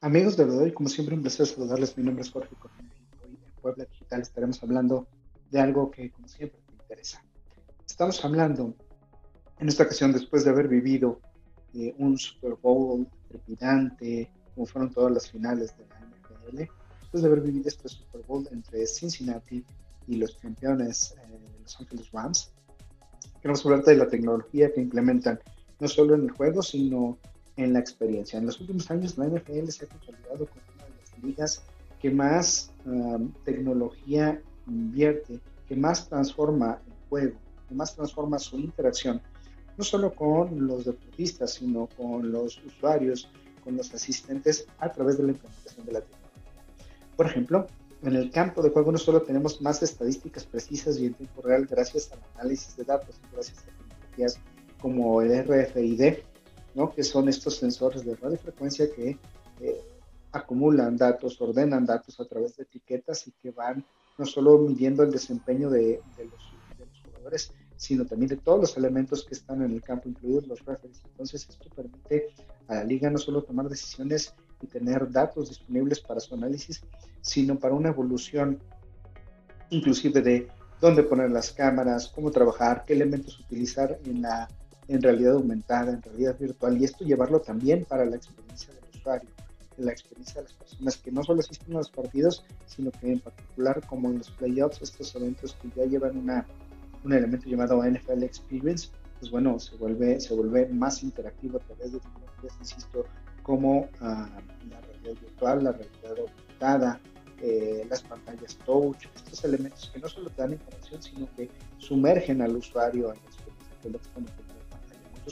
Amigos de Bedoy, como siempre un placer saludarles. Mi nombre es Jorge Cornel y hoy en Puebla Digital estaremos hablando de algo que como siempre me interesa. Estamos hablando en esta ocasión después de haber vivido eh, un Super Bowl trepidante, como fueron todas las finales de la NFL, después de haber vivido este Super Bowl entre Cincinnati y los campeones eh, Los Angeles Rams, queremos hablar de la tecnología que implementan no solo en el juego, sino en la experiencia. En los últimos años la NFL se ha consolidado como una de las ligas que más um, tecnología invierte, que más transforma el juego, que más transforma su interacción, no solo con los deportistas, sino con los usuarios, con los asistentes a través de la implementación de la tecnología. Por ejemplo, en el campo de juego no solo tenemos más estadísticas precisas y en tiempo real gracias al análisis de datos, gracias a tecnologías como el RFID, que son estos sensores de radiofrecuencia que eh, acumulan datos, ordenan datos a través de etiquetas y que van no solo midiendo el desempeño de, los, jugadores, sino también de todos los elementos que están en el campo, incluidos los referees. Entonces, esto permite a la liga no solo tomar decisiones y tener datos disponibles para su análisis, sino para una evolución inclusive de dónde poner las cámaras, cómo trabajar, qué elementos utilizar en la en realidad aumentada, en realidad virtual, y esto llevarlo también para la experiencia del usuario, la experiencia de las personas que no solo asisten a los partidos, sino que en particular como en los playoffs, estos eventos que ya llevan un elemento llamado NFL Experience, pues bueno, se vuelve, se vuelve más interactivo a través de tecnologías, insisto, como ah, la realidad virtual, la realidad aumentada, eh, las pantallas touch, estos elementos que no solo te dan información, sino que sumergen al usuario en la experiencia que lo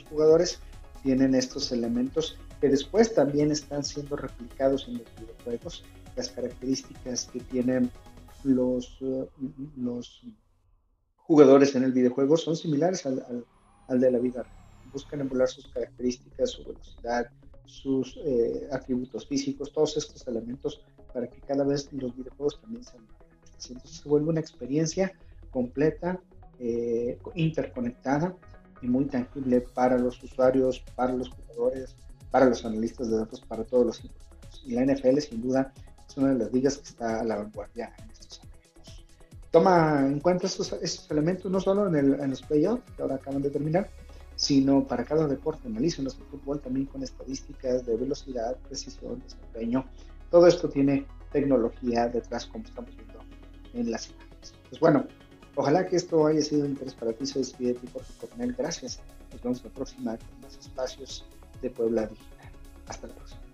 que jugadores tienen estos elementos que después también están siendo replicados en los videojuegos. Las características que tienen los, uh, los jugadores en el videojuego son similares al, al, de la vida Buscan emular sus características, su velocidad, sus eh, atributos físicos, todos estos elementos para que cada vez los videojuegos también sean más Entonces se vuelve una experiencia completa, eh, interconectada, y muy tangible para los usuarios, para los jugadores, para los analistas de datos, para todos los involucrados. Y la NFL, sin duda, es una de las ligas que está a la vanguardia en estos aspectos. Toma en cuenta estos, elementos no solo en, el, en los playoffs, que ahora acaban de terminar, sino para cada deporte. Analícenlos el fútbol también con estadísticas de velocidad, precisión, desempeño. Todo esto tiene tecnología detrás, como estamos viendo en las imágenes. Pues bueno, Ojalá que esto haya sido de interés para ti. Se despide tu Coronel. Gracias. Nos vemos la próxima con más espacios de Puebla Digital. Hasta la próxima.